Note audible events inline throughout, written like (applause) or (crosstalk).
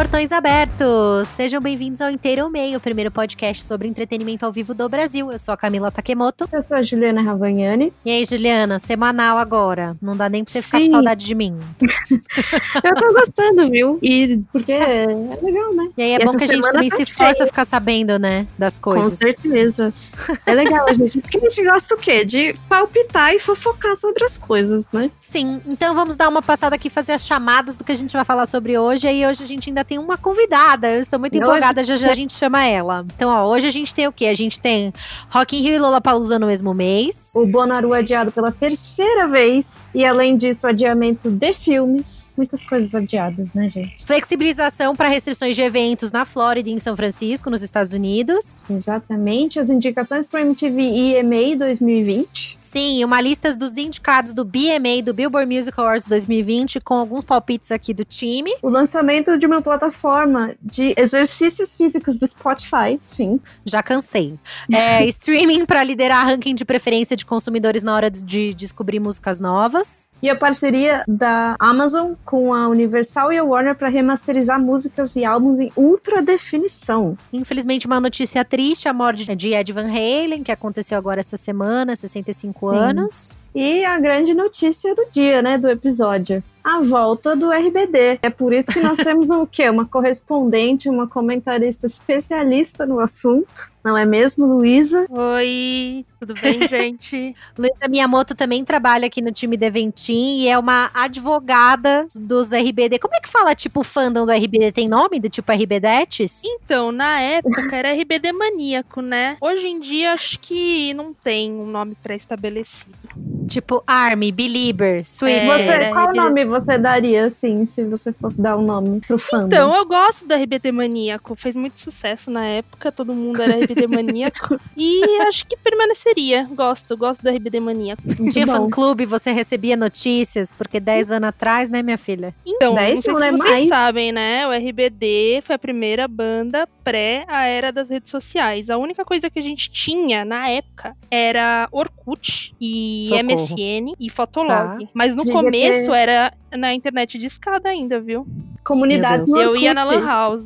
Portões abertos! Sejam bem-vindos ao Inteiro ao Meio, o primeiro podcast sobre entretenimento ao vivo do Brasil. Eu sou a Camila Takemoto. Eu sou a Juliana Ravagnani. E aí, Juliana, semanal agora. Não dá nem pra você Sim. ficar com saudade de mim. (laughs) eu tô gostando, viu? E porque é legal, né? E aí é e bom que a gente também tá se força a ficar sabendo, né? Das coisas. Com certeza. É legal, gente. Porque a gente gosta o quê? De palpitar e fofocar sobre as coisas, né? Sim. Então vamos dar uma passada aqui, fazer as chamadas do que a gente vai falar sobre hoje. E aí hoje a gente ainda tem uma convidada. Eu estou muito empolgada, já já a gente chama ela. Então, ó, hoje a gente tem o quê? A gente tem Rock in Rio e Lollapalooza no mesmo mês. O Bonaru adiado pela terceira vez. E além disso, adiamento de filmes. Muitas coisas adiadas, né, gente? Flexibilização para restrições de eventos na Flórida e em São Francisco, nos Estados Unidos. Exatamente. As indicações para o MTV EMA 2020. Sim, uma lista dos indicados do BMA, do Billboard Music Awards 2020, com alguns palpites aqui do time. O lançamento de uma plataforma de exercícios físicos do Spotify, sim. Já cansei. É, streaming para liderar ranking de preferência de consumidores na hora de descobrir músicas novas. E a parceria da Amazon com a Universal e a Warner para remasterizar músicas e álbuns em ultra definição. Infelizmente, uma notícia triste: a morte de Ed Van Halen, que aconteceu agora essa semana, 65 Sim. anos. E a grande notícia do dia, né, do episódio a volta do RBD. É por isso que nós (laughs) temos o quê? Uma correspondente, uma comentarista especialista no assunto. Não é mesmo, Luísa? Oi, tudo bem, (laughs) gente? Luísa Miyamoto também trabalha aqui no time Deventim e é uma advogada dos RBD. Como é que fala, tipo, o fandom do RBD? Tem nome do tipo RBDetes? Então, na época era RBD maníaco, né? Hoje em dia acho que não tem um nome pré-estabelecido. Tipo Army, Belieber, Swift. É, você, qual nome você daria, assim, se você fosse dar um nome pro fandom? Então, eu gosto do RBD maníaco. Fez muito sucesso na época, todo mundo era RBD (laughs) maníaco. e acho que permaneceria. Gosto, gosto do RBD maníaco. Tinha fã-clube, você recebia notícias, porque 10 anos atrás, né, minha filha? Então, 10 não, não é vocês mais. sabem, né? O RBD foi a primeira banda pré a era das redes sociais. A única coisa que a gente tinha na época era Orkut e Socorro. MSN e Fotolog. Tá. Mas no Devia começo ter... era na internet de escada ainda, viu? Comunidades Eu ia na Lan House.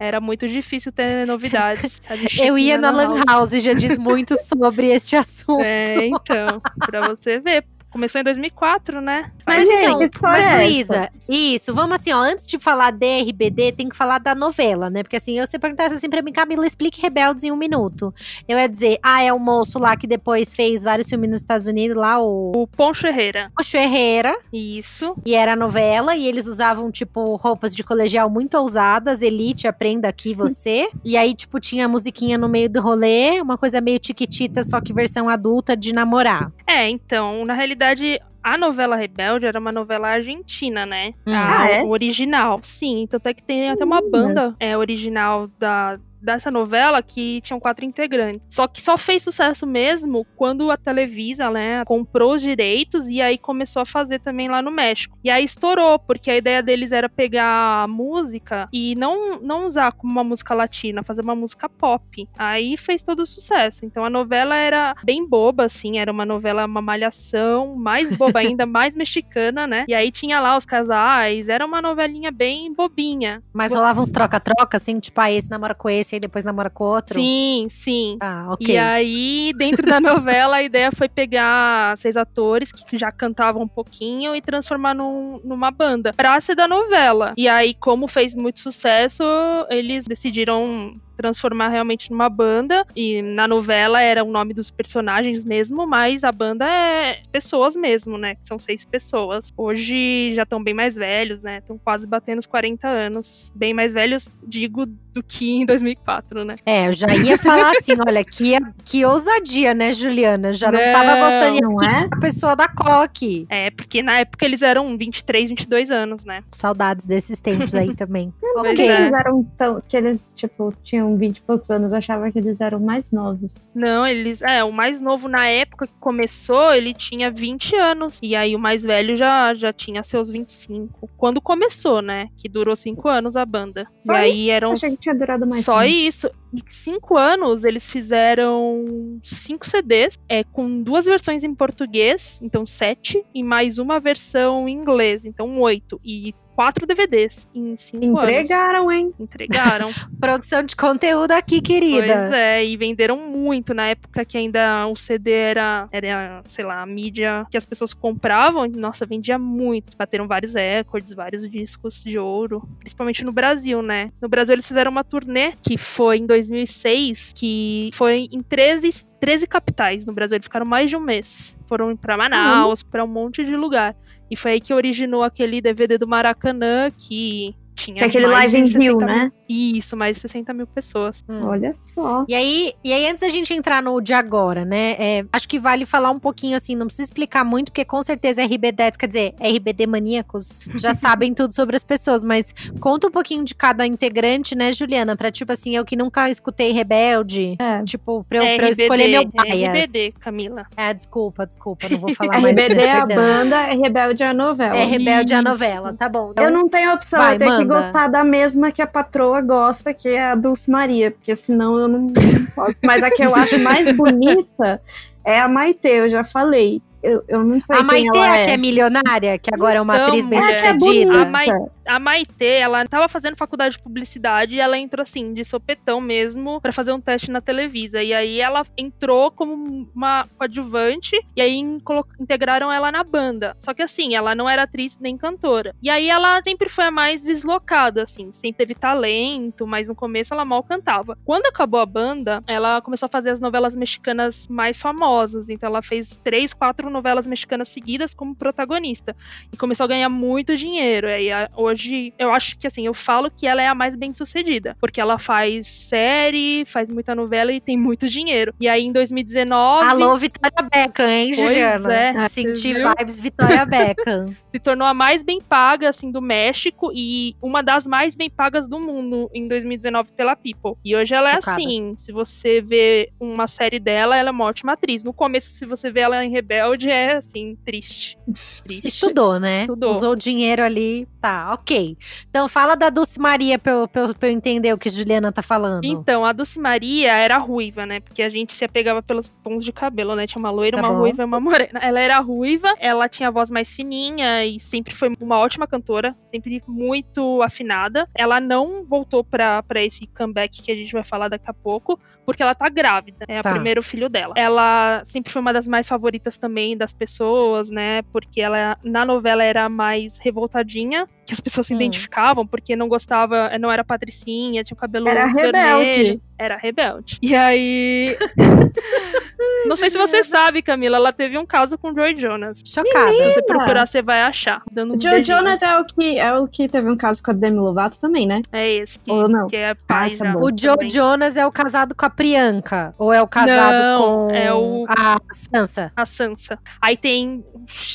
Era muito difícil ter novidades. (laughs) Eu ia na Lan House, já diz muito sobre este (laughs) assunto. É, então, pra você ver. Começou em 2004, né? Mas, mas então, mas é Luísa, isso, vamos assim, ó, antes de falar de RBD, tem que falar da novela, né? Porque assim, eu você perguntasse assim pra mim, Camila, explique Rebeldes em um minuto. Eu ia dizer, ah, é o moço lá que depois fez vários filmes nos Estados Unidos, lá o... O Poncho Herrera. Poncho Herrera. Isso. E era novela, e eles usavam, tipo, roupas de colegial muito ousadas, Elite, aprenda aqui você. E aí, tipo, tinha a musiquinha no meio do rolê, uma coisa meio tiquitita, só que versão adulta de namorar. É, então, na realidade realidade, a novela Rebelde era uma novela argentina, né? Hum. A, ah, é? original. Sim, tanto é que tem até uma hum. banda é, original da, dessa novela que tinham quatro integrantes. Só que só fez sucesso mesmo quando a Televisa, né, comprou os direitos e aí começou a fazer também lá no México. E aí estourou, porque a ideia deles era pegar a música e não, não usar como uma música latina, fazer uma música pop. Aí fez todo o sucesso. Então a novela era bem boba, assim, era uma novela, uma malhação, mais boba ainda, (laughs) mais mexicana, né? E aí tinha lá os casais, era uma novelinha bem bobinha. Mas rolava uns troca-troca, assim, tipo, ah, esse namora com esse esse aí depois namora com outro? Sim, sim. Ah, ok. E aí, dentro da novela, a ideia foi pegar seis atores que já cantavam um pouquinho e transformar num, numa banda pra ser da novela. E aí, como fez muito sucesso, eles decidiram transformar realmente numa banda. E na novela era o nome dos personagens mesmo, mas a banda é pessoas mesmo, né? São seis pessoas. Hoje já estão bem mais velhos, né? Estão quase batendo os 40 anos. Bem mais velhos, digo, do que em 2004, né? É, eu já ia falar assim, (laughs) olha, que, que ousadia, né, Juliana? Já não, não tava gostando, não é? A pessoa da coque. É, porque na época eles eram 23, 22 anos, né? Saudades desses tempos aí também. (laughs) Não sei que eles eram tão, que eles, tipo, tinham tinham 20 e poucos anos, eu achava que eles eram mais novos. Não, eles. É, o mais novo na época que começou, ele tinha 20 anos. E aí o mais velho já, já tinha seus 25. Quando começou, né? Que durou 5 anos a banda. Só e isso? aí eram. Achei que tinha durado mais. Só tempo. isso. Em 5 anos, eles fizeram 5 CDs, é, com duas versões em português, então 7, e mais uma versão em inglês, então 8. E quatro DVDs em cinco Entregaram, anos. hein? Entregaram. (laughs) Produção de conteúdo aqui, querida. Pois é, e venderam muito na época que ainda o CD era, era, sei lá, a mídia que as pessoas compravam. Nossa, vendia muito. Bateram vários recordes, vários discos de ouro, principalmente no Brasil, né? No Brasil eles fizeram uma turnê que foi em 2006, que foi em 13 13 capitais no Brasil. Eles ficaram mais de um mês. Foram para Manaus, para um monte de lugar. E foi aí que originou aquele DVD do Maracanã que tinha. Que é aquele Live in Rio, né? Isso, mais de 60 mil pessoas. Hum. Olha só. E aí, e aí, antes da gente entrar no de agora, né? É, acho que vale falar um pouquinho assim, não precisa explicar muito, porque com certeza RBD, quer dizer, RBD maníacos já (laughs) sabem tudo sobre as pessoas, mas conta um pouquinho de cada integrante, né, Juliana? Pra tipo assim, eu que nunca escutei Rebelde, é. tipo, pra eu, RBD, pra eu escolher meu bias. RBD, Camila. É, desculpa, desculpa, não vou falar (laughs) mais. RBD é a banda, é Rebelde é a novela. É Rebelde é a novela, tá bom. Então, eu não tenho opção, vai, eu tenho manda. que gostar da mesma que a patroa gosta, que é a Dulce Maria, porque senão eu não, não posso. Mas a que eu acho mais (laughs) bonita é a Maite, eu já falei. Eu, eu não sei a Maite ela é. que é milionária, que agora é uma então, atriz bem sucedida. É a, Mai, a Maite, ela tava fazendo faculdade de publicidade e ela entrou assim, de sopetão mesmo, para fazer um teste na Televisa. E aí ela entrou como uma coadjuvante e aí integraram ela na banda. Só que assim, ela não era atriz nem cantora. E aí ela sempre foi a mais deslocada, assim, sempre teve talento, mas no começo ela mal cantava. Quando acabou a banda, ela começou a fazer as novelas mexicanas mais famosas. Então ela fez três, quatro novelas mexicanas seguidas como protagonista. E começou a ganhar muito dinheiro. E aí, hoje hoje, eu acho que assim, eu falo que ela é a mais bem sucedida, porque ela faz série, faz muita novela e tem muito dinheiro. E aí em 2019. Alô, Vitória Beckham, hein, Juliana? É, Senti vibes Vitória Beckham. (laughs) Se tornou a mais bem paga, assim, do México e uma das mais bem pagas do mundo em 2019 pela People. E hoje ela Chocada. é assim, se você vê uma série dela, ela é uma ótima atriz. No começo, se você vê ela em Rebelde, é assim, triste. triste. Estudou, né? Estudou. Usou o dinheiro ali, tá, ok. Então fala da Dulce Maria pra eu, pra, eu, pra eu entender o que a Juliana tá falando. Então, a Dulce Maria era ruiva, né? Porque a gente se apegava pelos tons de cabelo, né? Tinha uma loira, tá uma bom. ruiva e uma (laughs) morena. Ela era ruiva, ela tinha a voz mais fininha e sempre foi uma ótima cantora, sempre muito afinada. Ela não voltou pra, pra esse comeback que a gente vai falar daqui a pouco, porque ela tá grávida. É tá. o primeiro filho dela. Ela sempre foi uma das mais favoritas também das pessoas, né? Porque ela na novela era mais revoltadinha, que as pessoas se hum. identificavam porque não gostava, não era patricinha, tinha o cabelo era vermelho. Rebelde. Era rebelde. E aí (laughs) Não sei se você sabe, Camila, ela teve um caso com o Joy Jonas. Chocada. Se você procurar, você vai achar. Dando o Joy Jonas é o, que, é o que teve um caso com a Demi Lovato também, né? É esse. Que, Ou não? Que é pai ah, tá O Joe Jonas é o casado com a Priyanka? Ou é o casado não, com é o... a Sansa? A Sansa. Aí tem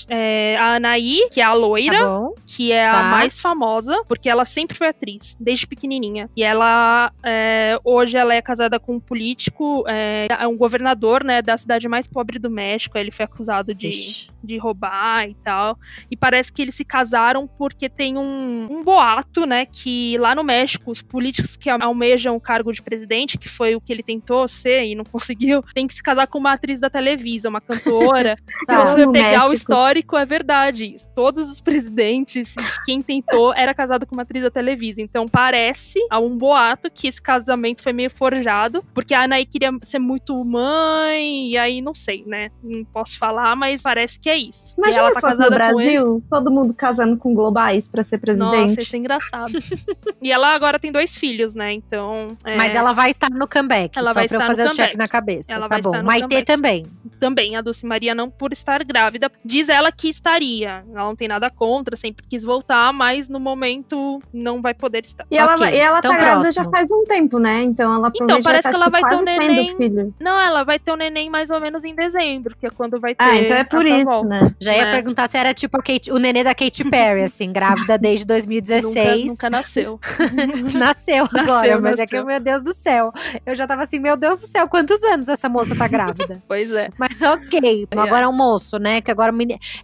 é, a Anaí, que é a loira, tá que é tá. a mais famosa, porque ela sempre foi atriz, desde pequenininha. E ela, é, hoje, ela é casada com um político, é, é um governador, né, da cidade mais pobre do México. Ele foi acusado de, de roubar e tal. E parece que eles se casaram porque tem um, um boato, né, que lá no México, os políticos que almejam o cargo de presidente, que foi o que ele tentou ser e não (laughs) conseguiu, tem que se casar com uma atriz da Televisa, uma cantora. tá, (laughs) Se você pegar México. o histórico, é verdade. Todos os presidentes, quem tentou, era casado com uma atriz da Televisa. Então parece, há um boato, que esse casamento foi meio forjado, porque a Anaí queria ser muito mãe, e aí não sei, né? Não posso falar, mas parece que é isso. Imagina ela se tá fosse no Brasil, todo mundo casando com globais para ser presidente. Nossa, isso é engraçado. e ela agora tem dois filhos, né? Então. É... Mas ela vai estar no comeback. Ela só vai pra eu fazer o check na cabeça. Ela tá vai bom. Estar no Maite comeback. também. Também, a Dulce Maria não por estar grávida. Diz ela que estaria. Ela não tem nada contra, sempre quis voltar, mas no momento não vai poder estar. E ela, okay, e ela então tá grávida já faz um tempo, né? Então ela Então, parece tá, que ela vai ter um neném. Não, ela vai ter um neném mais ou menos em dezembro, que é quando vai ah, ter. Ah, então é por isso, volta. né? Já ia é. perguntar se era tipo Kate, o nenê da Katy Perry, (laughs) assim, grávida desde 2016. nunca, nunca nasceu. (laughs) nasceu agora, nasceu, mas nasceu. é que, meu Deus do céu. Eu já tava assim, meu Deus do céu, quantos anos essa moça tá grávida? (laughs) pois é. Mas ok. É. Agora é um moço, né? Que agora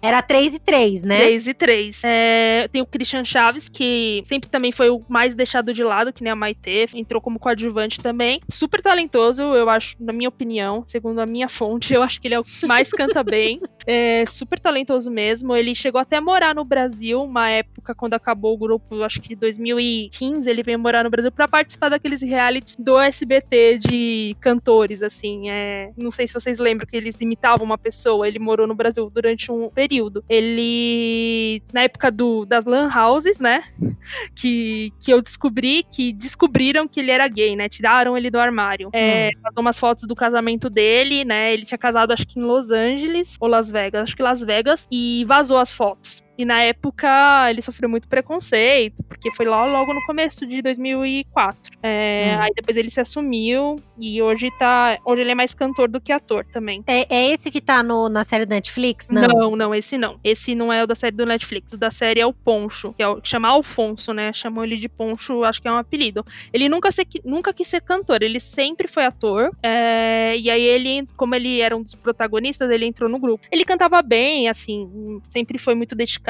era 3 e 3, né? 3 e 3. É, tem o Christian Chaves, que sempre também foi o mais deixado de lado, que nem a Maite. Entrou como coadjuvante também. Super talentoso, eu acho, na minha opinião, segundo a minha fonte, eu acho que ele é o mais canta bem. É super talentoso mesmo. Ele chegou até a morar no Brasil uma época quando acabou o grupo, acho que 2015, ele veio morar no Brasil para participar daqueles realities do SBT de cantores, assim. É, não sei se vocês lembram que eles imitavam uma pessoa. Ele morou no Brasil durante um período. Ele, na época do, das Lan Houses, né? (laughs) Que, que eu descobri que descobriram que ele era gay, né? Tiraram ele do armário. É, hum. Passou umas fotos do casamento dele, né? Ele tinha casado, acho que em Los Angeles ou Las Vegas, acho que Las Vegas, e vazou as fotos. E na época ele sofreu muito preconceito, porque foi lá logo no começo de 2004. É, hum. Aí depois ele se assumiu e hoje tá. Hoje ele é mais cantor do que ator também. É, é esse que tá no, na série da Netflix? Não. não, não, esse não. Esse não é o da série do Netflix. O da série é o Poncho, que é o que chama Alfonso, né? Chamou ele de Poncho, acho que é um apelido. Ele nunca, se, nunca quis ser cantor, ele sempre foi ator. É, e aí ele, como ele era um dos protagonistas, ele entrou no grupo. Ele cantava bem, assim, sempre foi muito dedicado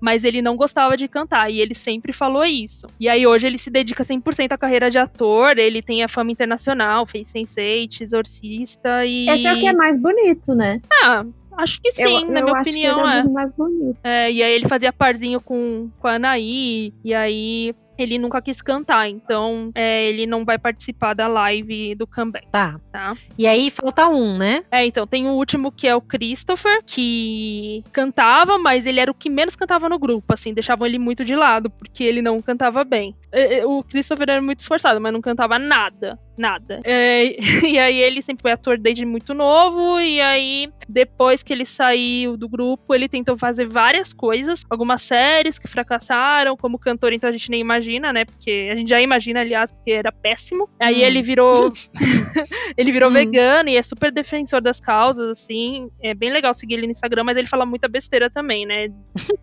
mas ele não gostava de cantar e ele sempre falou isso. E aí hoje ele se dedica 100% à carreira de ator, ele tem a fama internacional, fez Sense8, Exorcista e Esse é o que é mais bonito, né? Ah, Acho que sim, eu, na eu minha opinião. é. Mais bonito. é. E aí ele fazia parzinho com, com a Anaí, e aí ele nunca quis cantar, então é, ele não vai participar da live do comeback. Tá. tá. E aí falta um, né? É, então tem o último que é o Christopher, que cantava, mas ele era o que menos cantava no grupo, assim, deixavam ele muito de lado, porque ele não cantava bem. É, é, o Christopher era muito esforçado, mas não cantava nada. Nada. É, (laughs) e aí ele sempre foi ator desde muito novo. E aí, depois que ele saiu do grupo, ele tentou fazer várias coisas. Algumas séries que fracassaram. Como cantor, então a gente nem imagina, né? Porque a gente já imagina, aliás, porque era péssimo. Aí hum. ele virou. (laughs) (laughs) ele virou hum. vegano e é super defensor das causas, assim. É bem legal seguir ele no Instagram, mas ele fala muita besteira também, né?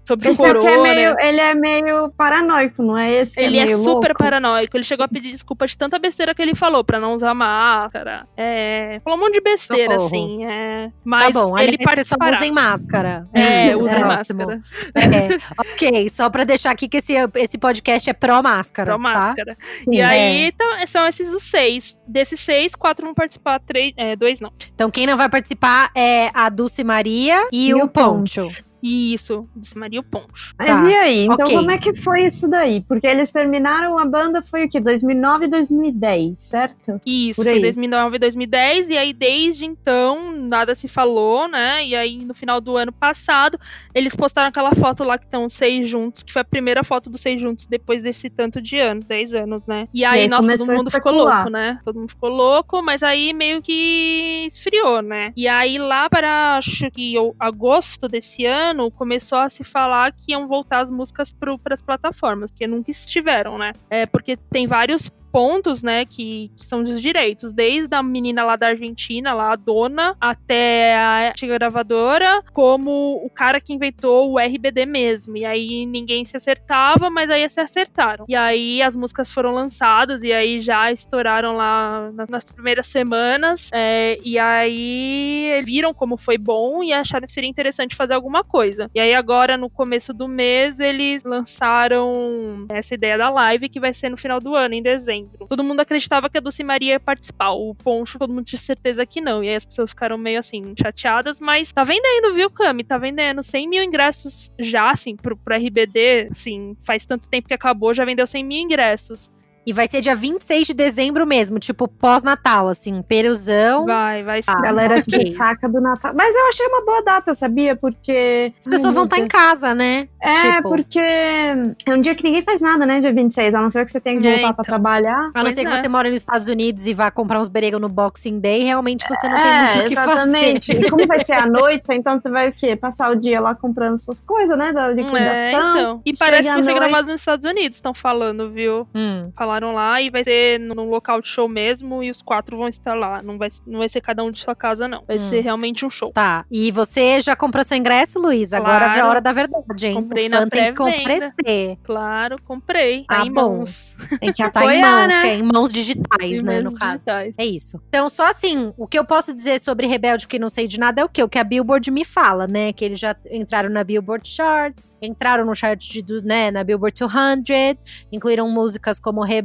Sobre Esse o corona. É meio, ele é meio paranoico, não é esse? ele é, é super louco. paranoico. Ele chegou a pedir desculpa de tanta besteira que ele falou, pra não usar máscara. É. Falou um monte de besteira, Socorro. assim. É. Mas tá bom, ele participará. usem máscara. É, usem máscara. É. ok, só pra deixar aqui que esse, esse podcast é pró-máscara. Pró-máscara. Tá? E aí, é. então, são esses os seis. Desses seis, quatro vão participar, três, é, dois não. Então, quem não vai participar é a Dulce Maria e, e o, o Poncho. Poncho. Isso, disse Maria Poncho. Mas tá. e aí? Então okay. como é que foi isso daí? Porque eles terminaram a banda foi o que? 2009 e 2010, certo? Isso, foi 2009 e 2010 e aí desde então nada se falou, né? E aí no final do ano passado eles postaram aquela foto lá que estão seis juntos, que foi a primeira foto dos seis juntos depois desse tanto de anos, 10 anos, né? E aí, e aí nossa, todo mundo ficou louco, né? Todo mundo ficou louco, mas aí meio que esfriou, né? E aí lá para acho que agosto desse ano começou a se falar que iam voltar as músicas para as plataformas, porque nunca estiveram, né? É porque tem vários pontos, né, que, que, são dos direitos, desde a menina lá da Argentina, lá a dona, até a antiga gravadora, como o cara que inventou o RBD mesmo. E aí ninguém se acertava, mas aí se acertaram. E aí as músicas foram lançadas e aí já estouraram lá nas, nas primeiras semanas. É, e aí viram como foi bom e acharam que seria interessante fazer alguma coisa. E aí agora, no começo do mês, eles lançaram essa ideia da live que vai ser no final do ano, em dezembro Todo mundo acreditava que a Dulce Maria ia participar. O Poncho, todo mundo tinha certeza que não. E aí as pessoas ficaram meio assim, chateadas, mas tá vendendo, viu, Cami? Tá vendendo 100 mil ingressos já, assim, pro, pro RBD, assim, faz tanto tempo que acabou, já vendeu 100 mil ingressos. E vai ser dia 26 de dezembro mesmo, tipo pós-Natal, assim, peruzão. Vai, vai ser. Ah, Galera okay. de saca do Natal. Mas eu achei uma boa data, sabia? Porque. As pessoas Ai, vão estar tá em casa, né? É, tipo... porque é um dia que ninguém faz nada, né? Dia 26, a não ser que você tenha que voltar é, então. pra trabalhar. A não ser é. que você mora nos Estados Unidos e vá comprar uns berego no Boxing Day, realmente você não é, tem muito o que exatamente. fazer. E como vai ser a (laughs) noite, então você vai o quê? Passar o dia lá comprando suas coisas, né? Da liquidação. É, então. E parece que vai ser gravado nos Estados Unidos, estão falando, viu? Hum. Falaram lá e vai ser num local de show mesmo e os quatro vão estar lá. Não vai, não vai ser cada um de sua casa, não. Vai hum. ser realmente um show. Tá. E você já comprou seu ingresso, Luiz? Claro. Agora é a hora da verdade, hein? Comprei o na tem que comparecer. Claro, comprei. Tá, em bom. mãos. Tem que (laughs) tá em mãos, né? que em mãos digitais, em né, mãos no caso. Digitais. É isso. Então, só assim, o que eu posso dizer sobre Rebelde que não sei de nada é o quê? O que a Billboard me fala, né? Que eles já entraram na Billboard Charts, entraram no chart de, né, na Billboard 200, incluíram músicas como Rebelde,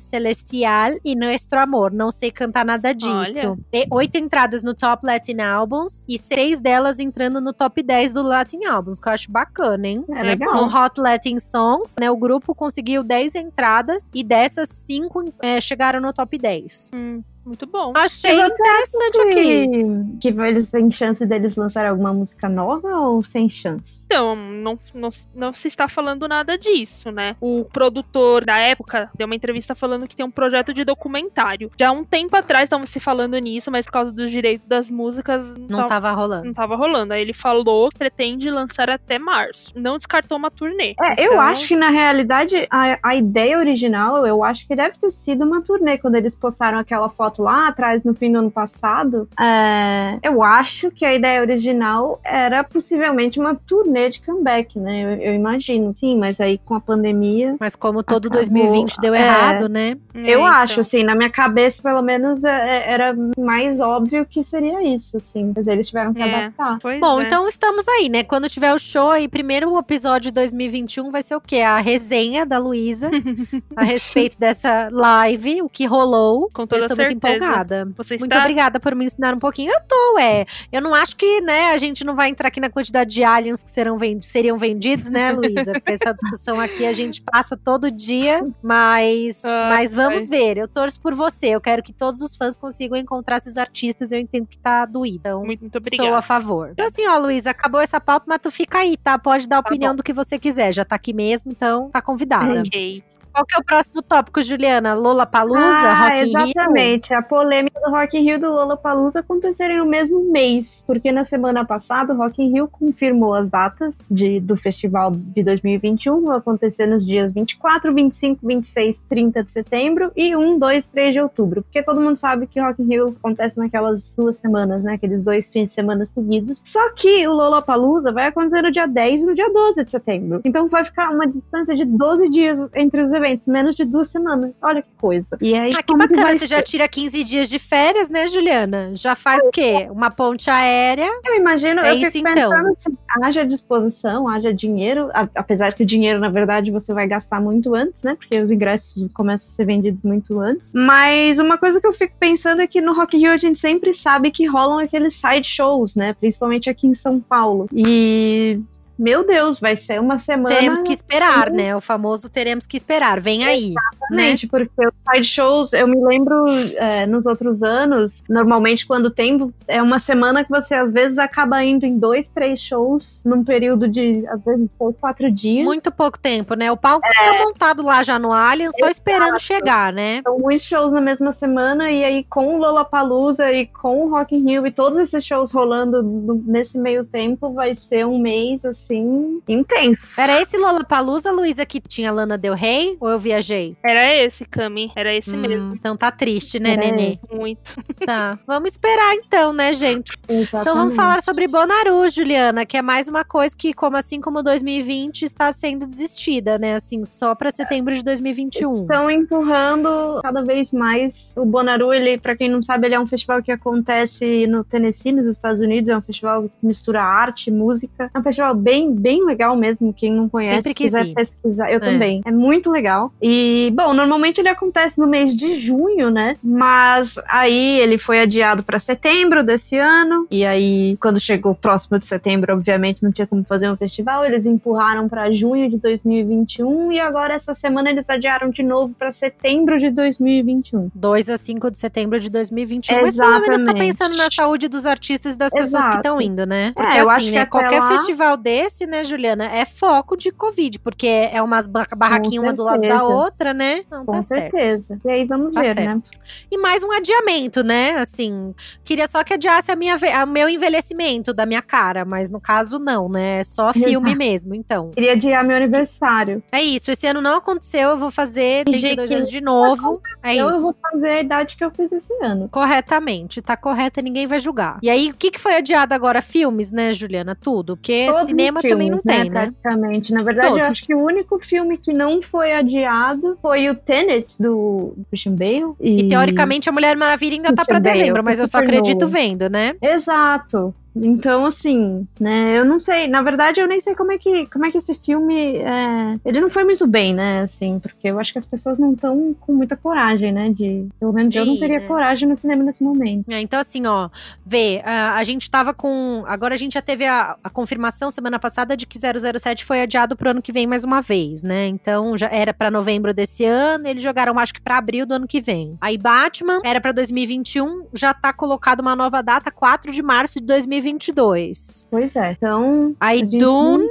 Celestial e Nuestro Amor. Não sei cantar nada disso. E oito entradas no Top Latin Albums e seis delas entrando no top 10 do Latin Albums, que eu acho bacana, hein? É legal. No Hot Latin Songs, né, o grupo conseguiu 10 entradas e dessas, cinco é, chegaram no top 10. Hum. Muito bom. Achei interessante aqui. Que, que eles têm chance deles lançarem alguma música nova ou sem chance? Então, não, não, não se está falando nada disso, né? O produtor da época deu uma entrevista falando que tem um projeto de documentário. Já há um tempo atrás estavam se falando nisso, mas por causa dos direitos das músicas não, não tava rolando. Não tava rolando. Aí ele falou que pretende lançar até março. Não descartou uma turnê. É, então... eu acho que na realidade a, a ideia original, eu acho que deve ter sido uma turnê quando eles postaram aquela foto foto lá atrás, no fim do ano passado, é, eu acho que a ideia original era possivelmente uma turnê de comeback, né? Eu, eu imagino. Sim, mas aí com a pandemia. Mas como todo acabou, 2020 deu é, errado, né? Eu é, então. acho, assim, na minha cabeça, pelo menos, é, é, era mais óbvio que seria isso, assim. Mas eles tiveram que adaptar. Bom, então estamos aí, né? Quando tiver o show aí, primeiro episódio de 2021 vai ser o quê? A resenha da Luísa (laughs) a respeito dessa live, o que rolou. Com toda certeza empolgada. Você Muito obrigada por me ensinar um pouquinho. Eu tô, é. Eu não acho que, né, a gente não vai entrar aqui na quantidade de aliens que serão vendidos, seriam vendidos, né, (laughs) Luísa? Porque essa discussão aqui a gente passa todo dia, mas, ah, mas vamos ver. Eu torço por você. Eu quero que todos os fãs consigam encontrar esses artistas. Eu entendo que tá doído. Então, muito, muito obrigada. Sou a favor. Então, assim, ó, Luísa, acabou essa pauta, mas tu fica aí, tá? Pode dar a tá opinião bom. do que você quiser. Já tá aqui mesmo, então tá convidada. Ok. Qual que é o próximo tópico, Juliana? Lola Palusa, ah, Rock in Rio? Exatamente. A polêmica do Rock in Rio do Lola Palusa acontecerem no mesmo mês, porque na semana passada o Rock in Rio confirmou as datas de, do festival de 2021, vão acontecer nos dias 24, 25, 26, 30 de setembro e 1, 2, 3 de outubro, porque todo mundo sabe que o Rock in Rio acontece naquelas duas semanas, né, aqueles dois fins de semana seguidos. Só que o Lola Palusa vai acontecer no dia 10 e no dia 12 de setembro. Então vai ficar uma distância de 12 dias entre os eventos eventos, menos de duas semanas. Olha que coisa. E aí, ah, que bacana, que você ser? já tira 15 dias de férias, né, Juliana? Já faz o quê? Uma ponte aérea? Eu imagino, é eu isso fico então. pensando se haja disposição, haja dinheiro, a, apesar que o dinheiro, na verdade, você vai gastar muito antes, né? Porque os ingressos começam a ser vendidos muito antes. Mas uma coisa que eu fico pensando é que no Rock Rio a gente sempre sabe que rolam aqueles side shows, né? Principalmente aqui em São Paulo. E meu Deus, vai ser uma semana. Teremos que esperar, né? O famoso teremos que esperar. Vem aí. Exatamente, né? porque os side shows, eu me lembro é, nos outros anos, normalmente quando tem, é uma semana que você às vezes acaba indo em dois, três shows num período de, às vezes, três, quatro dias. Muito pouco tempo, né? O palco é, fica montado lá já no Alien, só esperando chegar, né? São muitos shows na mesma semana, e aí com o Lollapalooza e com o Rock in Rio e todos esses shows rolando nesse meio tempo, vai ser um mês, assim, assim, intenso. Era esse Lollapalooza, Luísa, que tinha Lana Del Rey? Ou eu viajei? Era esse, Cami. Era esse hum, mesmo. Então tá triste, né, Era Nenê? Esse. Muito. Tá. Vamos esperar então, né, gente? Exatamente. Então vamos falar sobre Bonaru, Juliana, que é mais uma coisa que, como assim como 2020, está sendo desistida, né? Assim, só para setembro de 2021. Estão empurrando cada vez mais. O Bonaru, ele, para quem não sabe, ele é um festival que acontece no Tennessee, nos Estados Unidos. É um festival que mistura arte, música. É um festival bem bem, bem legal mesmo. Quem não conhece, Sempre quiser ir. pesquisar. Eu é. também. É muito legal. E, bom, normalmente ele acontece no mês de junho, né? Mas aí ele foi adiado para setembro desse ano. E aí, quando chegou próximo de setembro, obviamente não tinha como fazer um festival. Eles empurraram para junho de 2021. E agora, essa semana, eles adiaram de novo para setembro de 2021. 2 a 5 de setembro de 2021. Exatamente. Mas pelo menos tá pensando na saúde dos artistas e das pessoas Exato. que estão indo, né? Porque é, eu assim, acho né, que qualquer lá... festival desse esse, né, Juliana, é foco de Covid, porque é umas barraquinhas uma do lado da outra, né? Não, Com tá certeza. Certo. E aí vamos tá ver, né? certo. né? E mais um adiamento, né? Assim, queria só que adiasse a minha, o meu envelhecimento da minha cara, mas no caso não, né? É só filme Exato. mesmo, então. Queria adiar meu aniversário. É isso, esse ano não aconteceu, eu vou fazer daqui dois anos de novo. É isso. Eu vou fazer a idade que eu fiz esse ano. Corretamente, tá correta, ninguém vai julgar. E aí, o que, que foi adiado agora? Filmes, né, Juliana? Tudo. Porque cinema filmes, também não né, tem, né? Praticamente. Na verdade, Todos. eu acho que o único filme que não foi adiado foi o Tenet, do Christian Bale. E, e teoricamente a Mulher Maravilha ainda Christian tá pra Bale, dezembro, mas eu só acredito vendo, né? Exato. Então, assim, né, eu não sei, na verdade eu nem sei como é que, como é que esse filme, é, ele não foi muito bem, né, assim, porque eu acho que as pessoas não estão com muita coragem, né, de, pelo menos Sim, eu não teria né? coragem no cinema nesse momento. É, então, assim, ó, vê, a, a gente tava com, agora a gente já teve a, a confirmação semana passada de que 007 foi adiado pro ano que vem mais uma vez, né, então já era para novembro desse ano, eles jogaram acho que para abril do ano que vem. Aí Batman era para 2021, já tá colocado uma nova data, 4 de março de 2022. Pois é, então. Aí Dune.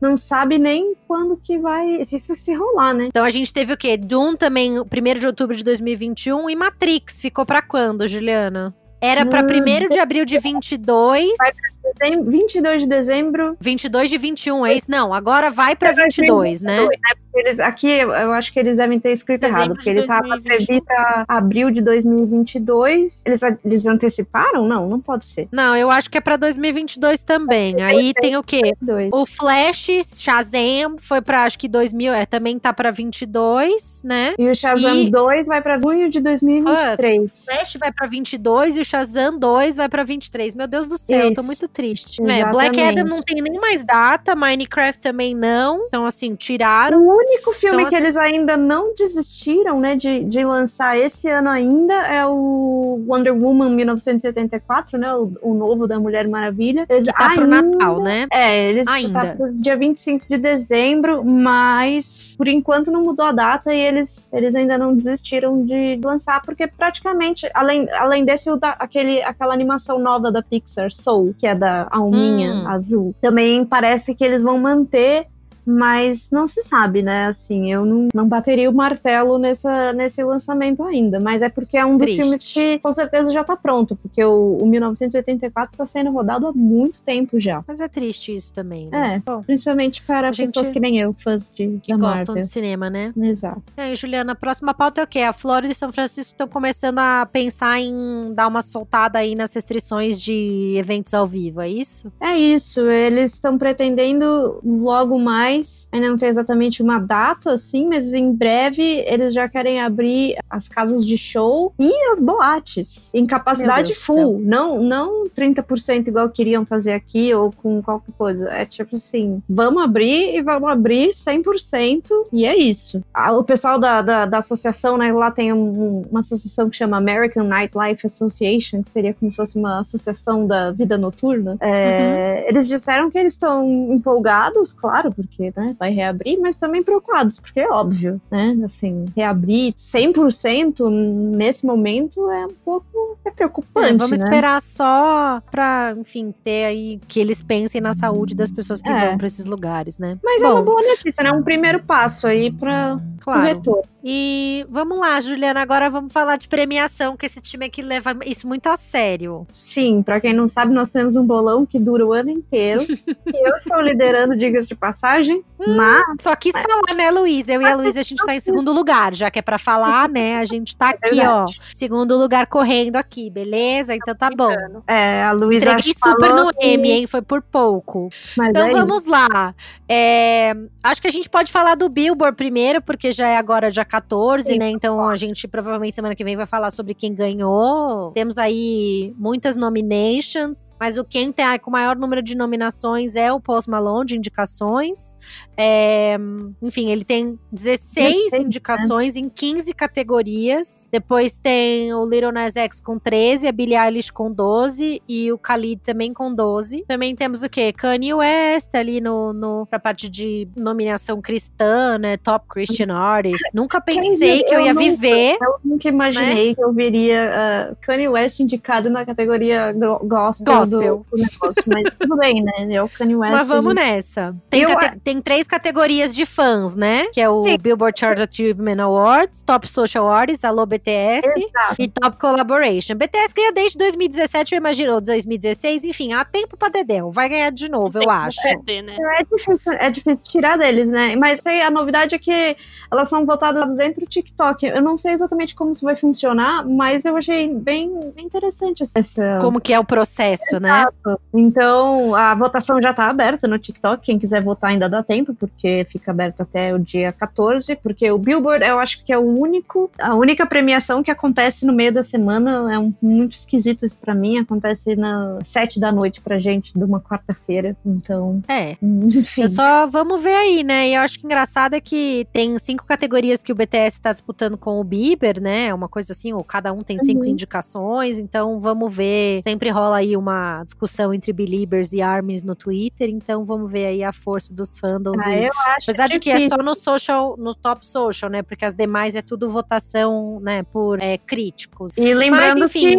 Não sabe nem quando que vai. Se isso se rolar, né? Então a gente teve o quê? Dune também, 1 de outubro de 2021 e Matrix ficou para quando, Juliana? Era para 1 de abril de 22. Vai pra 22 de dezembro. 22 de 21, é isso? Não, agora vai para 22, 22, né? né? Eles, aqui eu acho que eles devem ter escrito dezembro errado, porque ele estava previsto abril de 2022. Eles, eles anteciparam? Não, não pode ser. Não, eu acho que é para 2022 também. Aí tem o quê? O Flash, Shazam foi para acho que 2000, é, também tá para 22, né? E o Shazam e... 2 vai para junho de 2023. o Flash vai para 22 e o Shazam 2 vai pra 23. Meu Deus do céu, Isso, eu tô muito triste. É, Black Adam não tem nem mais data, Minecraft também não. Então, assim, tiraram. O único filme então, que assim... eles ainda não desistiram, né, de, de lançar esse ano ainda é o Wonder Woman 1974, né? O, o novo da Mulher Maravilha. Eles, que tá ainda, pro Natal, né? É, eles tá ainda. tá pro dia 25 de dezembro, mas por enquanto não mudou a data e eles, eles ainda não desistiram de lançar, porque praticamente, além, além desse, o da, aquele, aquela animação nova da Pixar, Soul, que é da alminha hum. azul. Também parece que eles vão manter mas não se sabe, né? Assim, eu não, não bateria o martelo nessa, nesse lançamento ainda, mas é porque é um dos Triste. filmes que com certeza já tá pronto, porque o, o 1984 tá sendo rodado há muito tempo já. Mas é triste isso também, né? É, Bom, principalmente para pessoas que nem eu, fãs de que gostam Marvel. de cinema, né? Exato. E aí, Juliana, a próxima pauta é o quê? A Flórida e São Francisco estão começando a pensar em dar uma soltada aí nas restrições de eventos ao vivo, é isso? É isso, eles estão pretendendo logo mais mais. Ainda não tem exatamente uma data, assim, mas em breve eles já querem abrir as casas de show e as boates em capacidade full. Não, não 30% igual queriam fazer aqui ou com qualquer coisa. É tipo assim, vamos abrir e vamos abrir 100% e é isso. O pessoal da, da, da associação, né, lá tem um, uma associação que chama American Nightlife Association, que seria como se fosse uma associação da vida noturna. É, uhum. Eles disseram que eles estão empolgados, claro, porque né, vai reabrir, mas também preocupados, porque é óbvio, né, assim, reabrir 100% nesse momento é um pouco é preocupante, é, Vamos né? esperar só pra, enfim, ter aí que eles pensem na saúde das pessoas que é. vão para esses lugares, né? Mas Bom, é uma boa notícia, né? Um primeiro passo aí para claro. o retorno. E vamos lá, Juliana, agora vamos falar de premiação, que esse time aqui leva isso muito a sério. Sim, para quem não sabe, nós temos um bolão que dura o ano inteiro. (laughs) e eu estou liderando, diga de passagem, hum, mas... Só quis falar, né, Luísa? Eu e a Luísa, a gente tá em segundo lugar, já que é para falar, né? A gente tá (laughs) é aqui, é ó, segundo lugar correndo aqui, beleza? Então tá bom. É, a Luísa Entreguei super no que... M, hein? Foi por pouco. Mas então é vamos isso. lá. É, acho que a gente pode falar do Billboard primeiro, porque já é agora já 14, Sim. né? Então a gente provavelmente semana que vem vai falar sobre quem ganhou. Temos aí muitas nominations, mas o quem tem com o maior número de nominações é o Post Malone de indicações. É, enfim, ele tem 16 né? indicações em 15 categorias. Depois tem o Little Nas X com 13, a Billie Eilish com 12 e o Khalid também com 12. Também temos o quê? Kanye West ali no, no pra parte de nominação cristã, né? Top Christian Artist. Nunca pensei que eu ia viver. Eu nunca imaginei né? que eu viria uh, Kanye West indicado na categoria gospel, gospel. Do, do, (laughs) negócio. Mas tudo bem, né? É o Kanye West. Mas vamos nessa. Tem, eu, tem três categorias de fãs, né? Que é o sim. Billboard Chart Achievement Awards, Top Social Artists, Alô BTS Exato. e Top Collaboration. BTS ganha desde 2017, eu imagino, 2016, enfim, há tempo pra Dedéu. Vai ganhar de novo, eu acho. Perder, né? é, difícil, é difícil tirar deles, né? Mas a novidade é que elas são votadas lançados dentro do TikTok. Eu não sei exatamente como isso vai funcionar, mas eu achei bem, bem interessante essa. Como que é o processo, né? Exato. né? Então, a votação já tá aberta no TikTok. Quem quiser votar ainda dá tempo, porque fica aberto até o dia 14. Porque o Billboard, eu acho que é o único, a única premiação que acontece no meio da semana. É um, muito esquisito isso pra mim. Acontece na sete da noite pra gente, de uma quarta-feira. Então. É. (laughs) Enfim. Eu só vamos ver aí, né? E eu acho que engraçado é que tem cinco categorias que o BTS tá disputando com o Bieber, né? É uma coisa assim, ou cada um tem cinco uhum. indicações. Então vamos ver. Sempre rola aí uma discussão entre Beliebers e Armies no Twitter. Então vamos ver aí a força dos fandoms. Ah, e... eu acho Apesar de que é só no social, no top social, né? Porque as demais é tudo votação, né? Por é, críticos. E lembrando Mas, que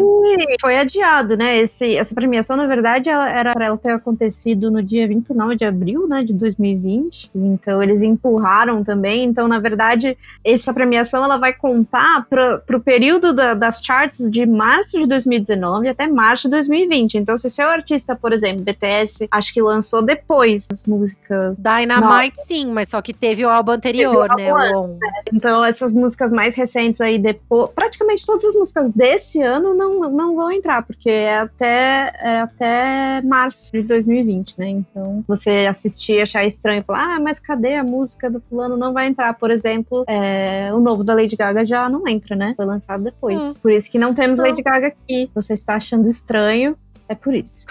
foi adiado, né? Esse, essa premiação, na verdade, ela era para ela ter acontecido no dia 29 de abril, né? De 2020. Então eles empurraram também. Então, na verdade, essa premiação ela vai contar para o período da, das charts de março de 2019 até março de 2020. Então, se seu artista, por exemplo, BTS, acho que lançou depois as músicas. Dynamite, sim, mas só que teve o álbum anterior, o né? Antes, né? Então, essas músicas mais recentes aí, depois. Praticamente todas as músicas desse ano não, não vão entrar, porque é até, é até março de 2020, né? Então, você assistir e achar estranho, falar, ah, mas cadê a música do fulano? Não vai entrar. Por exemplo, é, o novo da Lady Gaga já não entra, né? Foi lançado depois. Hum. Por isso que não temos Lady Gaga aqui. Você está achando estranho, é por isso.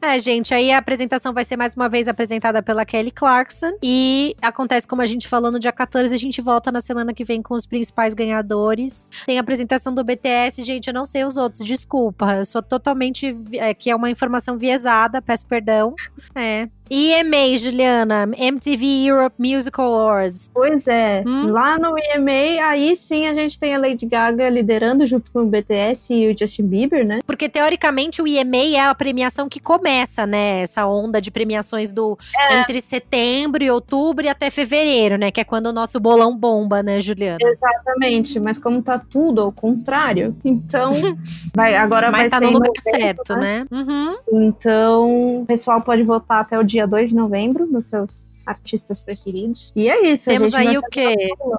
É, gente, aí a apresentação vai ser mais uma vez apresentada pela Kelly Clarkson. E acontece, como a gente falou, no dia 14, a gente volta na semana que vem com os principais ganhadores. Tem a apresentação do BTS, gente, eu não sei os outros, desculpa. Eu sou totalmente. É, que é uma informação viesada, peço perdão. É. EMA, Juliana, MTV Europe Music Awards. Pois é, hum? lá no EMA, aí sim a gente tem a Lady Gaga liderando junto com o BTS e o Justin Bieber, né? Porque teoricamente o EMA é a premiação que começa, né? Essa onda de premiações do é. entre setembro e outubro e até fevereiro, né? Que é quando o nosso bolão bomba, né, Juliana? Exatamente, mas como tá tudo ao contrário, então (laughs) vai agora mas vai tá ser no lugar novembro, certo, né? né? Uhum. Então, o pessoal pode votar até o dia dia 2 de novembro, nos seus artistas preferidos. E é isso. Temos aí o quê?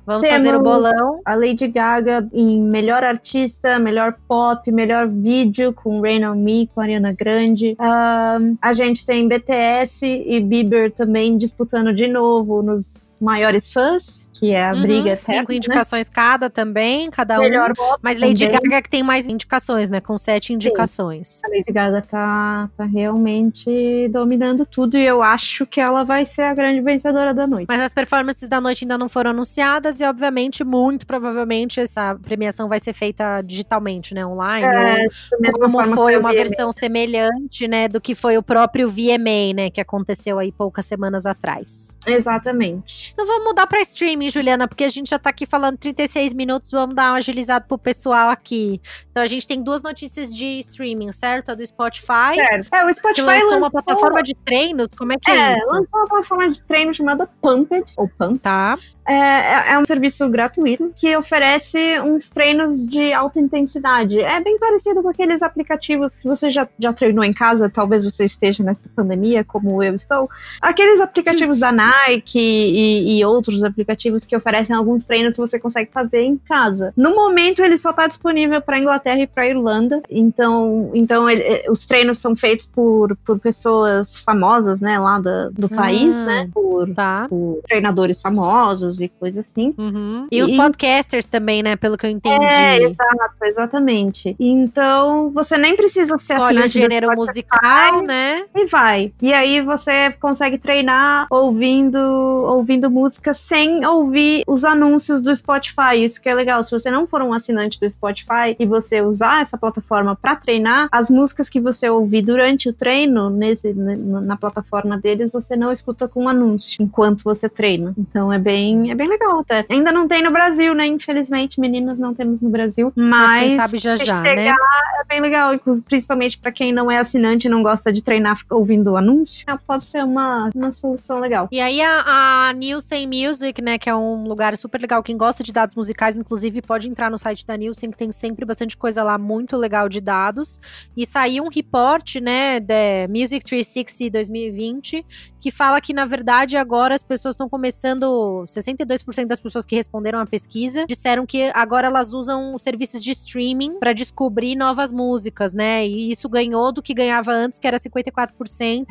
Vamos Temos fazer o bolão. A Lady Gaga em melhor artista, melhor pop, melhor vídeo com Rain on Me, com a Ariana Grande. Um, a gente tem BTS e Bieber também disputando de novo nos maiores fãs, que é a uhum, briga eterna, Cinco né? indicações né? cada também, cada melhor um. Pop Mas Lady também. Gaga que tem mais indicações, né? Com sete indicações. Sim. A Lady Gaga tá, tá realmente dominando tudo e eu acho que ela vai ser a grande vencedora da noite. Mas as performances da noite ainda não foram anunciadas e, obviamente, muito provavelmente essa premiação vai ser feita digitalmente, né? Online. É, como foi uma versão semelhante, né? Do que foi o próprio VMA, né? Que aconteceu aí poucas semanas atrás. Exatamente. Então vamos mudar para streaming, Juliana, porque a gente já tá aqui falando 36 minutos, vamos dar uma agilizada pro pessoal aqui. Então a gente tem duas notícias de streaming, certo? A do Spotify. Certo. É, o Spotify lançou, lançou uma plataforma de treinos como é que é, é isso? lançou uma plataforma de treino chamada Pumped, ou Pump. Tá. É, é, é um serviço gratuito que oferece uns treinos de alta intensidade. É bem parecido com aqueles aplicativos, se você já, já treinou em casa, talvez você esteja nessa pandemia, como eu estou. Aqueles aplicativos Sim. da Nike e, e, outros aplicativos que oferecem alguns treinos que você consegue fazer em casa. No momento, ele só está disponível para Inglaterra e para Irlanda. Então, então ele, os treinos são feitos por, por pessoas famosas, né, lá do, do país, ah, né? Por, tá. por treinadores famosos e coisas assim. Uhum. E, e, os podcasters também, né? Pelo que eu entendi. É, exato, exatamente. Então, você nem precisa ser Escolhe assinante o gênero musical, né? E vai. E aí você consegue treinar ouvindo, ouvindo música sem ouvir os anúncios do Spotify. Isso que é legal. Se você não for um assinante do Spotify e você usar essa plataforma para treinar, as músicas que você ouvir durante o treino nesse, na plataforma deles, você não escuta com anúncio enquanto você treina. Então é bem, é bem legal até. Ainda não tem no Brasil, né? Infelizmente, meninas não temos no Brasil. Mas, mas quem sabe já já, chegar, né? É bem legal, principalmente para quem não é assinante e não gosta de treinar ouvindo anúncio. Pode ser uma, uma solução legal. E aí a, a Nielsen Music, né? Que é um lugar super legal. Quem gosta de dados musicais, inclusive, pode entrar no site da Nielsen, que tem sempre bastante coisa lá muito legal de dados. E saiu um report, né? Da Music 360 2020, que fala que, na verdade, agora as pessoas estão começando. 42% das pessoas que responderam à pesquisa disseram que agora elas usam serviços de streaming para descobrir novas músicas, né? E isso ganhou do que ganhava antes, que era 54%,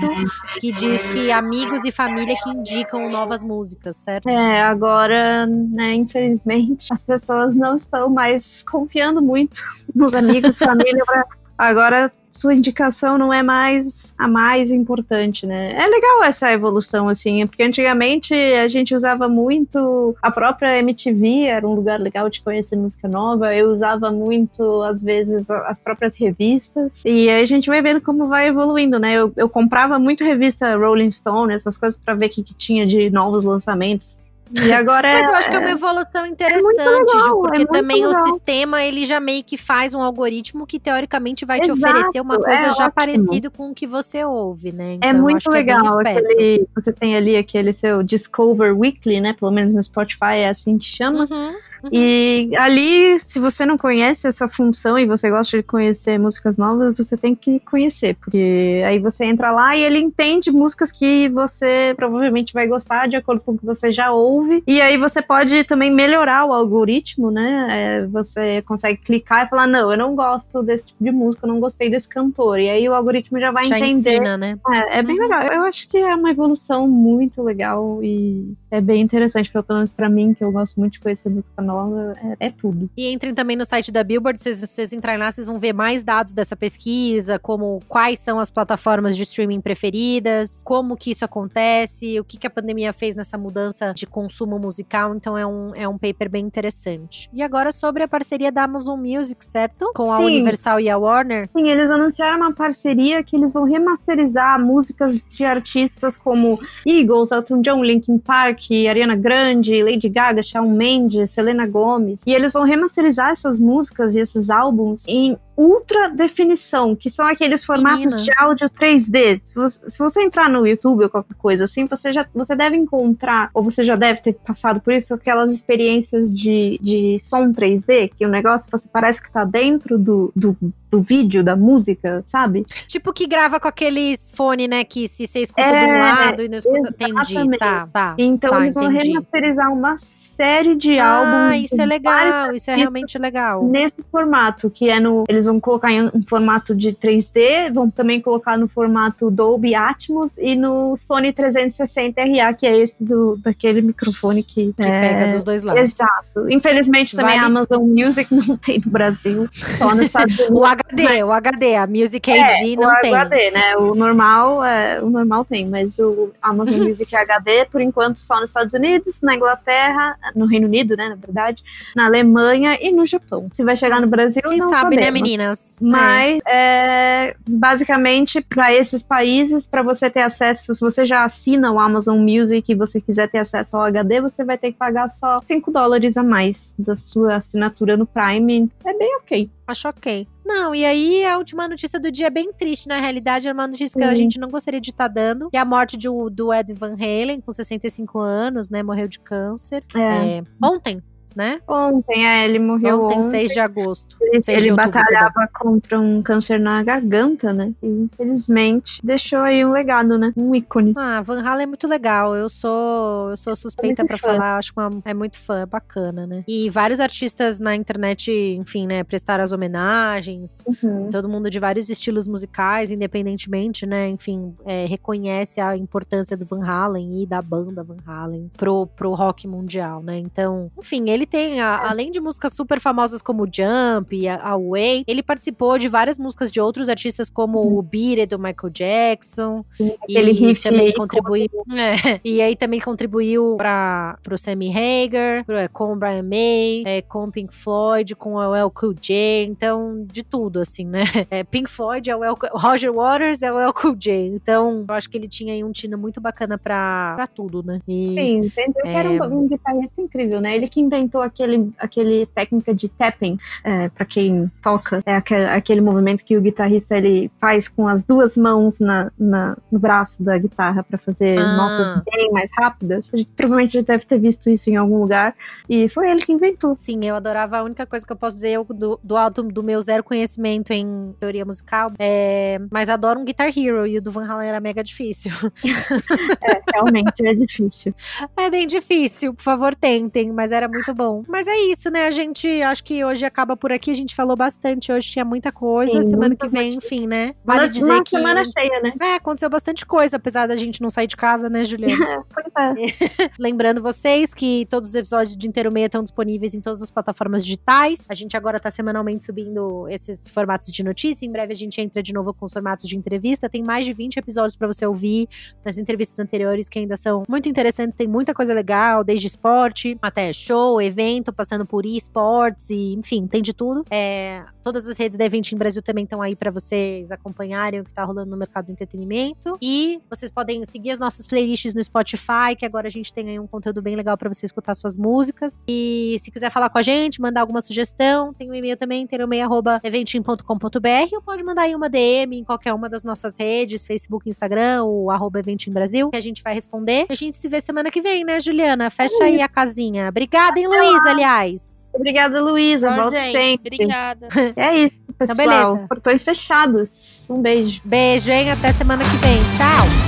que diz que amigos e família que indicam novas músicas, certo? É, agora, né, infelizmente, as pessoas não estão mais confiando muito nos amigos, família, pra (laughs) agora sua indicação não é mais a mais importante, né? É legal essa evolução, assim, porque antigamente a gente usava muito a própria MTV, era um lugar legal de conhecer música nova. Eu usava muito, às vezes, as próprias revistas. E a gente vai vendo como vai evoluindo, né? Eu, eu comprava muito revista Rolling Stone, essas coisas, para ver o que, que tinha de novos lançamentos. E agora Mas eu acho que é uma evolução interessante, é legal, Ju, porque é também legal. o sistema ele já meio que faz um algoritmo que teoricamente vai Exato, te oferecer uma coisa é já parecida com o que você ouve, né? É então, é muito legal. É aquele, você tem ali aquele seu Discover Weekly, né? Pelo menos no Spotify é assim que chama. Uhum. E ali, se você não conhece essa função e você gosta de conhecer músicas novas, você tem que conhecer, porque aí você entra lá e ele entende músicas que você provavelmente vai gostar de acordo com o que você já ouve. E aí você pode também melhorar o algoritmo, né? É, você consegue clicar e falar: não, eu não gosto desse tipo de música, eu não gostei desse cantor. E aí o algoritmo já vai já entender. Ensina, né? É, é bem uhum. legal. Eu acho que é uma evolução muito legal e é bem interessante, pelo menos pra mim, que eu gosto muito de conhecer música nova nova, é, é tudo. E entrem também no site da Billboard, se vocês entrarem lá, vocês vão ver mais dados dessa pesquisa, como quais são as plataformas de streaming preferidas, como que isso acontece, o que, que a pandemia fez nessa mudança de consumo musical, então é um, é um paper bem interessante. E agora sobre a parceria da Amazon Music, certo? Com a Universal e a Warner. Sim, eles anunciaram uma parceria que eles vão remasterizar músicas de artistas como Eagles, Elton John, Linkin Park, Ariana Grande, Lady Gaga, Shawn Mendes, Selena Gomes. E eles vão remasterizar essas músicas e esses álbuns em ultra definição, que são aqueles formatos Menina. de áudio 3D. Se você, se você, entrar no YouTube ou qualquer coisa assim, você já você deve encontrar, ou você já deve ter passado por isso, aquelas experiências de, de som 3D, que o negócio você parece que tá dentro do, do, do vídeo, da música, sabe? Tipo que grava com aqueles fone, né? Que se você escuta é, de um lado e não escuta. Exatamente. Entendi. Tá, tá. Então tá, eles vão entendi. remasterizar uma série de ah, álbuns. Ah, isso é legal, isso é realmente legal. Nesse formato, que é no. Eles vão colocar em um formato de 3D, vão também colocar no formato Dolby Atmos e no Sony 360 RA, que é esse do, daquele microfone que, que é... pega dos dois lados. Exato. Infelizmente também vale... a Amazon Music (laughs) não tem no Brasil, só nos Estados (laughs) Unidos. o HD, o HD, a Music AD é, não o tem. O HD, né? O normal, é, o normal tem, mas o Amazon (laughs) Music HD, por enquanto, só nos Estados Unidos, na Inglaterra, no Reino Unido, né, na verdade, na Alemanha e no Japão. Se vai chegar no Brasil, Quem não sabe, sabemos. né, meninas? Mas, é. É, basicamente, para esses países, para você ter acesso, se você já assina o Amazon Music e você quiser ter acesso ao HD, você vai ter que pagar só 5 dólares a mais da sua assinatura no Prime. É bem ok. Acho ok. Não, e aí a última notícia do dia é bem triste, na realidade, é uma notícia que a gente não gostaria de estar tá dando, que é a morte de, do Ed Van Halen, com 65 anos, né, morreu de câncer. É. É, ontem, né? Ontem, é, ele morreu ontem. Ontem, 6 de agosto. Ele, ele batalhava contra um câncer na garganta, né? E, infelizmente, deixou aí um legado, né? Um ícone. Ah, Van Halen é muito legal. Eu sou, eu sou suspeita é para falar, acho que uma, é muito fã, é bacana, né? E vários artistas na internet, enfim, né, prestaram as homenagens. Uhum. Todo mundo de vários estilos musicais, independentemente, né? Enfim, é, reconhece a importância do Van Halen e da banda Van Halen pro, pro rock mundial, né? Então, enfim, ele ele tem, a, é. além de músicas super famosas como Jump e a, a Way, ele participou de várias músicas de outros artistas como uhum. o Beat do Michael Jackson. Sim, e também contribuiu. (laughs) É, e aí também contribuiu para pro Sammy Hagar, pro, é, com o Brian May, é, com o Pink Floyd, com o El Cool J, então de tudo, assim, né? (laughs) É, Pink Floyd é o El, Roger Waters é o El Cool J. Então, eu acho que ele tinha aí um tino muito bacana pra, pra tudo, né? E, Sim, entendeu que era um, um guitarrista incrível, né? Ele que inventou inventou aquele, aquele técnica de tapping, é, para quem toca. É aquele, aquele movimento que o guitarrista ele faz com as duas mãos na, na no braço da guitarra para fazer ah. notas bem mais rápidas. A gente provavelmente já deve ter visto isso em algum lugar. E foi ele que inventou. Sim, eu adorava. A única coisa que eu posso dizer do, do alto do meu zero conhecimento em teoria musical é. Mas adoro um Guitar Hero e o do Van Halen era mega difícil. (laughs) é, realmente é difícil. É bem difícil, por favor, tentem, mas era muito bom. Mas é isso, né? A gente acho que hoje acaba por aqui. A gente falou bastante hoje, tinha muita coisa. Sim, semana que vem, notícias. enfim, né? Vale uma, dizer uma que. semana cheia, né? É, aconteceu bastante coisa, apesar da gente não sair de casa, né, Juliana? (laughs) pois é. (laughs) Lembrando vocês que todos os episódios de Inteiro Meia estão disponíveis em todas as plataformas digitais. A gente agora tá semanalmente subindo esses formatos de notícia. Em breve a gente entra de novo com os formatos de entrevista. Tem mais de 20 episódios para você ouvir nas entrevistas anteriores que ainda são muito interessantes. Tem muita coisa legal, desde esporte até show, evento, passando por esportes e, enfim, tem de tudo. É, todas as redes da Eventim Brasil também estão aí para vocês acompanharem o que tá rolando no mercado do entretenimento. E vocês podem seguir as nossas playlists no Spotify, que agora a gente tem aí um conteúdo bem legal para você escutar suas músicas. E se quiser falar com a gente, mandar alguma sugestão, tem um e-mail também, teromeia.eventim.com.br ou pode mandar aí uma DM em qualquer uma das nossas redes, Facebook, Instagram, ou arroba Eventim Brasil, que a gente vai responder. A gente se vê semana que vem, né, Juliana? Fecha aí a casinha. Obrigada, hein, Luísa, aliás. Obrigada, Luísa. Volto sempre. Obrigada. (laughs) É isso, então, pessoal. Então, beleza. Portões fechados. Um beijo. Beijo, hein? Até semana que vem. Tchau.